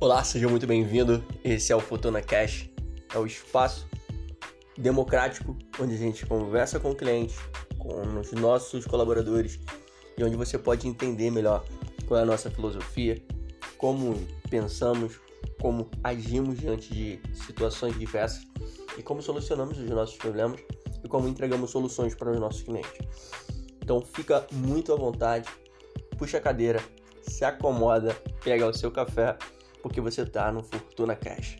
Olá, seja muito bem-vindo. Esse é o Fortuna Cash, é o espaço democrático onde a gente conversa com o cliente, com os nossos colaboradores e onde você pode entender melhor qual é a nossa filosofia, como pensamos, como agimos diante de situações diversas e como solucionamos os nossos problemas e como entregamos soluções para os nossos clientes. Então fica muito à vontade, puxa a cadeira, se acomoda, pega o seu café, porque você está no Fortuna Cash.